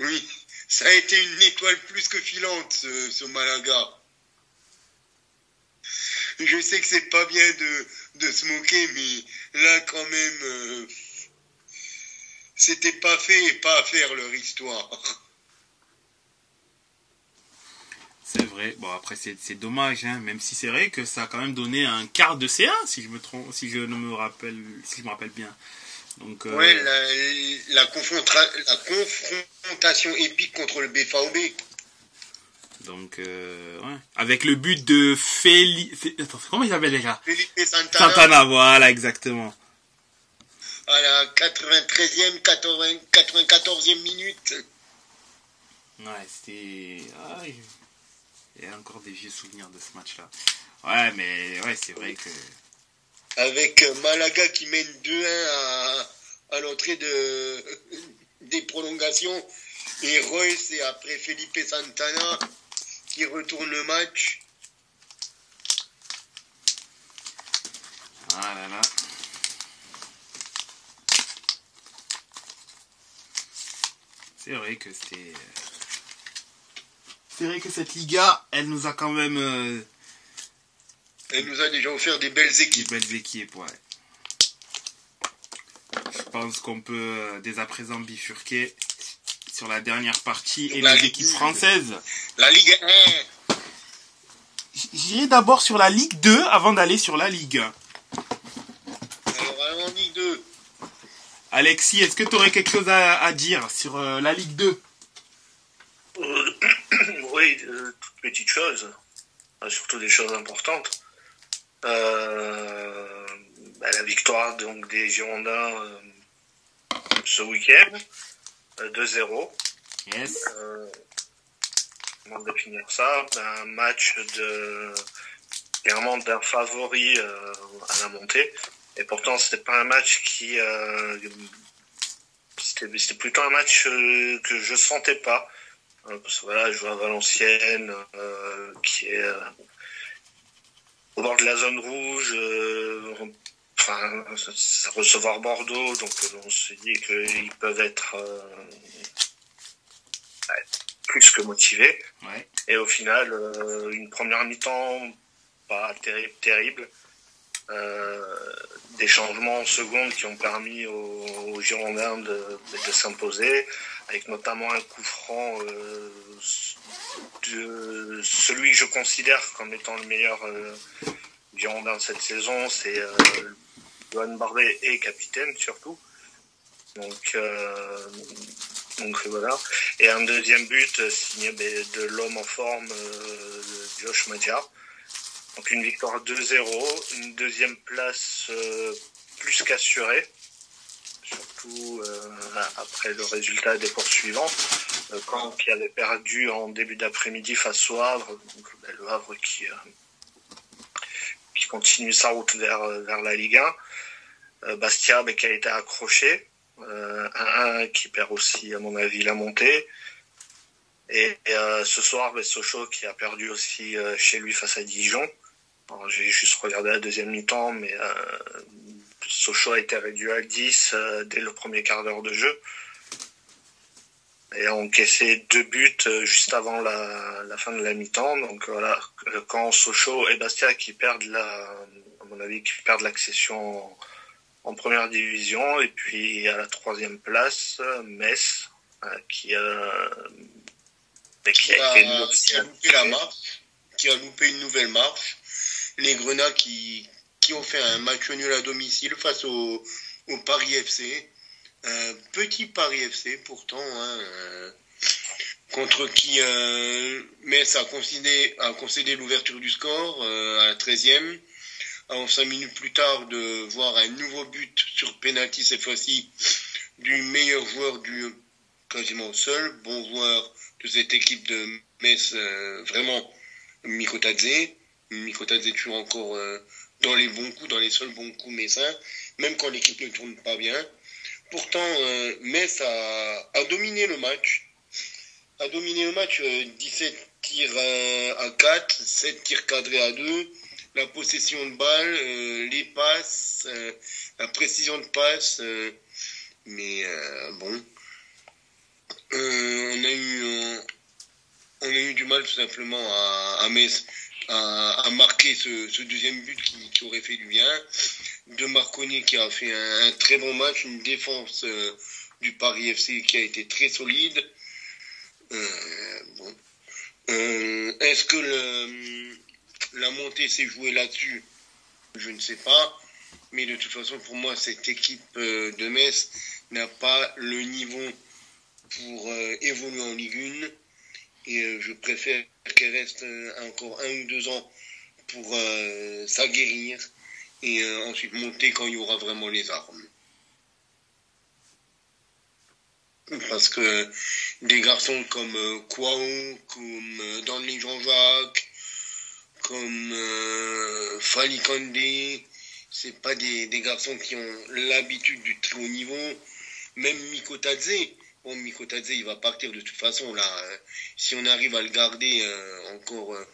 Oui, ça a été une étoile plus que filante, ce, ce Malaga. Je sais que c'est pas bien de, de se moquer, mais là, quand même, euh, c'était pas fait et pas à faire leur histoire. C'est vrai. Bon, après, c'est dommage, hein. Même si c'est vrai que ça a quand même donné un quart de C1, si je me trompe, si je ne me rappelle, si je me rappelle bien. Donc, euh, Ouais, la, la, confrontra- la confrontation épique contre le BVB. donc, euh, ouais. Avec le but de Feli... Fé- Attends, comment il s'appelle déjà? Felipe Santana, Santana, voilà, exactement. À la 93e, 80, 94e minute. Ouais, c'était... Ah, il y a encore des vieux souvenirs de ce match-là. Ouais, mais ouais, c'est vrai que... avec euh, Malaga qui mène 2-1 à, à l'entrée de, des prolongations et Royce et après Felipe Santana qui retourne le match. Ah là là. C'est vrai que c'était... euh, C'est vrai que cette Liga, elle nous a quand même euh, Elle nous a déjà offert des belles des équipes. belles équipes, ouais. Je pense qu'on peut euh, dès à présent bifurquer sur la dernière partie et La les Ligue équipes 1. françaises. La Ligue 1, J'irai d'abord sur la Ligue 2 avant d'aller sur la Ligue 1. alors allons en Ligue 2. Alexis, est-ce que tu aurais quelque chose à, à dire sur euh, la Ligue 2 Euh, oui, euh, toutes petites choses, surtout des choses importantes. Bah, la victoire donc des Girondins ce week-end, 2-0. Yes. comment définir ça ben, Un match de clairement d'un favori à la montée. Et pourtant, c'était pas un match qui c'était plutôt un match que je sentais pas. Parce que voilà, je joue à Valenciennes, qui est au bord de la zone rouge, euh, enfin, recevoir Bordeaux, donc euh, on se dit qu'ils peuvent être euh, plus que motivés. Et au final, une première mi-temps pas terrible, terrible. Des changements en seconde qui ont permis aux, Girondins de, s'imposer, avec notamment un coup franc de celui que je considère comme étant le meilleur euh, Girondin cette saison, c'est euh, Johan Bardet et capitaine surtout. Donc, euh, voilà. Et un deuxième but signé de l'homme en forme, euh, Josh Madja. Donc une victoire 2-0, une deuxième place plus qu'assurée surtout euh, après le résultat des poursuivants. Euh, Caen qui avait perdu en début d'après-midi face au Havre, ben, le Havre qui, euh, qui continue sa route vers, la Ligue 1. Bastia ben, qui a été accroché, un qui perd aussi à mon avis la montée. Et, ce soir, ben, Sochaux qui a perdu aussi chez lui face à Dijon. J'ai juste regardé la deuxième mi-temps, mais Sochaux a été réduit à 10 euh, dès le premier quart d'heure de jeu et a encaissé deux buts euh, juste avant la, fin de la mi-temps. Donc voilà, quand Sochaux et Bastia qui perdent la, à mon avis, qui perdent l'accession en, première division, et puis à la troisième place, Metz, euh, qui a, qui a, loupé la marche, qui a loupé une nouvelle marche. Les Grenats qui, qui ont fait un match nul à domicile face au, Paris FC. Un petit Paris FC pourtant, hein, euh, contre qui euh, Metz a concédé, a concédé l'ouverture du score euh, à la 13e. Avant 5 minutes plus tard de voir un nouveau but sur penalty cette fois-ci du meilleur joueur du quasiment seul bon joueur de cette équipe de Metz, vraiment Mikotadze. Mikotadze toujours encore dans les bons coups, dans les seuls bons coups messins, même quand l'équipe ne tourne pas bien. Pourtant, euh, Metz a, dominé le match. A dominé le match, 17 euh, tirs euh, à 4, 7 tirs cadrés à 2, la possession de balle, les passes, la précision de passe. mais bon, on a eu on a eu du mal tout simplement à, à Metz a, marqué ce, deuxième but qui, aurait fait du bien. De Marconi qui a fait un, très bon match, une défense euh, du Paris FC qui a été très solide. Euh, euh, est-ce que la montée s'est jouée là-dessus? Je ne sais pas. Mais de toute façon, pour moi, cette équipe de Metz n'a pas le niveau pour évoluer en Ligue 1 et euh, je préfère qu'elle reste euh, encore un ou deux ans pour euh, s'aguerrir et ensuite monter quand il y aura vraiment les armes. Parce que des garçons comme euh, Kwao, comme Jean-Jacques, comme euh, Fali c'est pas des, des, garçons qui ont l'habitude du très haut niveau. Même Mikotadze, Bon, Mikotadze, il va partir de toute façon, là. Hein. Si on arrive à le garder euh, encore euh,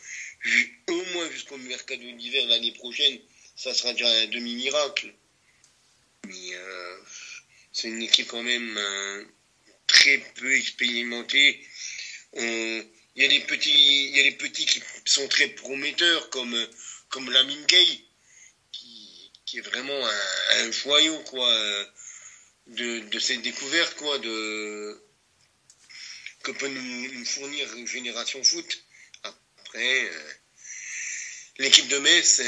au moins jusqu'au mercado d'hiver l'année prochaine, ça sera déjà un demi-miracle. Mais euh, c'est une équipe quand même très peu expérimentée. Il y a des petits, il y a des petits qui sont très prometteurs comme comme Lamine qui est vraiment un, un joyau quoi de, cette découverte, quoi, de que peut nous, fournir génération foot. Après, euh, l'équipe de Metz,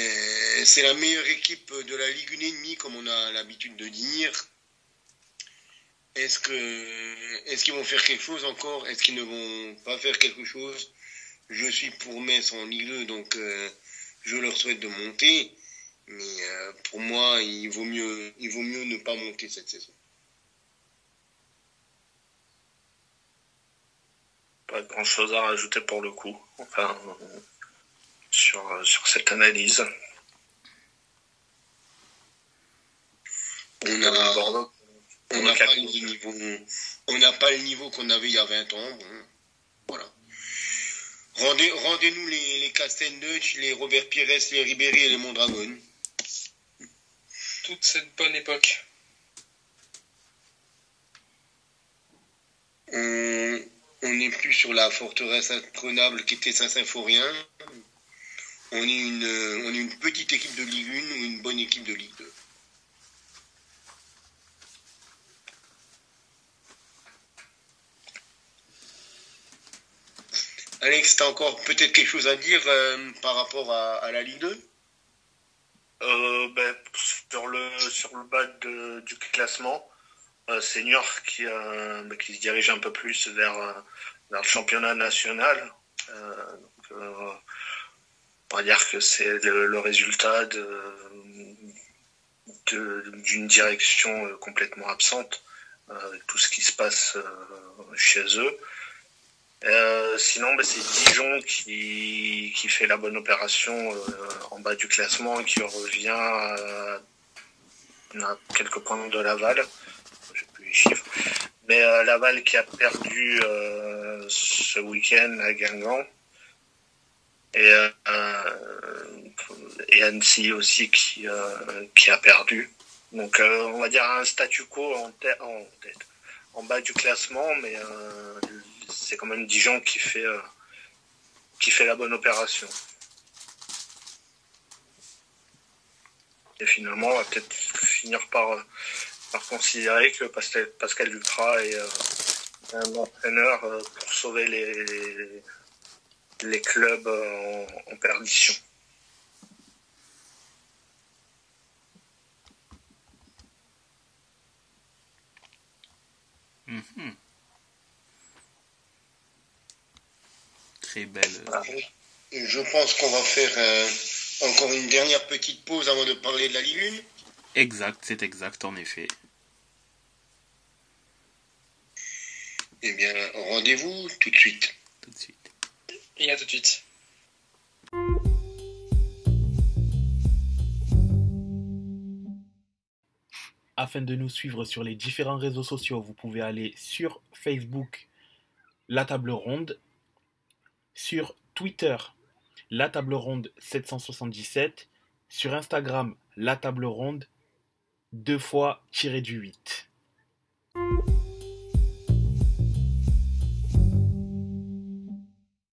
c'est la meilleure équipe de la Ligue 1,5, comme on a l'habitude de dire. Est-ce que est-ce qu'ils vont faire quelque chose encore? Est-ce qu'ils ne vont pas faire quelque chose? Je suis pour Metz en Ligue 2, donc euh, je leur souhaite de monter. Mais euh, pour moi, il vaut, mieux, il vaut mieux ne pas monter cette saison. Pas grand chose à rajouter pour le coup. Enfin, sur, sur cette analyse. On a, on n'a pas, le niveau, on n'a pas le niveau qu'on avait il y a 20 ans. voilà. Rendez, rendez-nous les, les Dutch, les Robert Pires, les Ribéry et les Mondragon. Toute cette bonne époque. On n'est plus sur la forteresse imprenable qui était Saint-Symphorien. On est une, on est une petite équipe de Ligue 1 ou une bonne équipe de Ligue 2. Alex, tu as encore peut-être quelque chose à dire euh, par rapport à, la Ligue 2 euh, ben, sur, le, sur le bas du classement, euh, Senior qui, ben, qui se dirige un peu plus vers, vers le championnat national. on va dire que c'est le, résultat d'une direction complètement absente, avec tout ce qui se passe chez eux. Euh, sinon, bah, c'est Dijon qui, qui fait la bonne opération euh, en bas du classement et qui revient à, quelques points de Laval. Chiffres. Mais euh, Laval qui a perdu ce week-end à Guingamp. Et, et Annecy aussi qui, qui a perdu. Donc on va dire un statu quo en, en, en bas du classement, mais c'est quand même Dijon qui fait, euh, qui fait la bonne opération. Et finalement, on va peut-être finir par, euh, par considérer que Pascal, Pascal est euh, un entraîneur pour sauver les, les, clubs en, perdition. Mm-hmm. belle. Je pense qu'on va faire euh, encore une dernière petite pause avant de parler de la Ligue Exact, c'est exact en effet. Eh bien, rendez-vous tout de suite. Tout de suite. Et à tout de suite. Afin de nous suivre sur les différents réseaux sociaux, vous pouvez aller sur Facebook, La Table Ronde, sur Twitter, la table ronde 777. Sur Instagram, la table ronde, deux fois tiré du 8.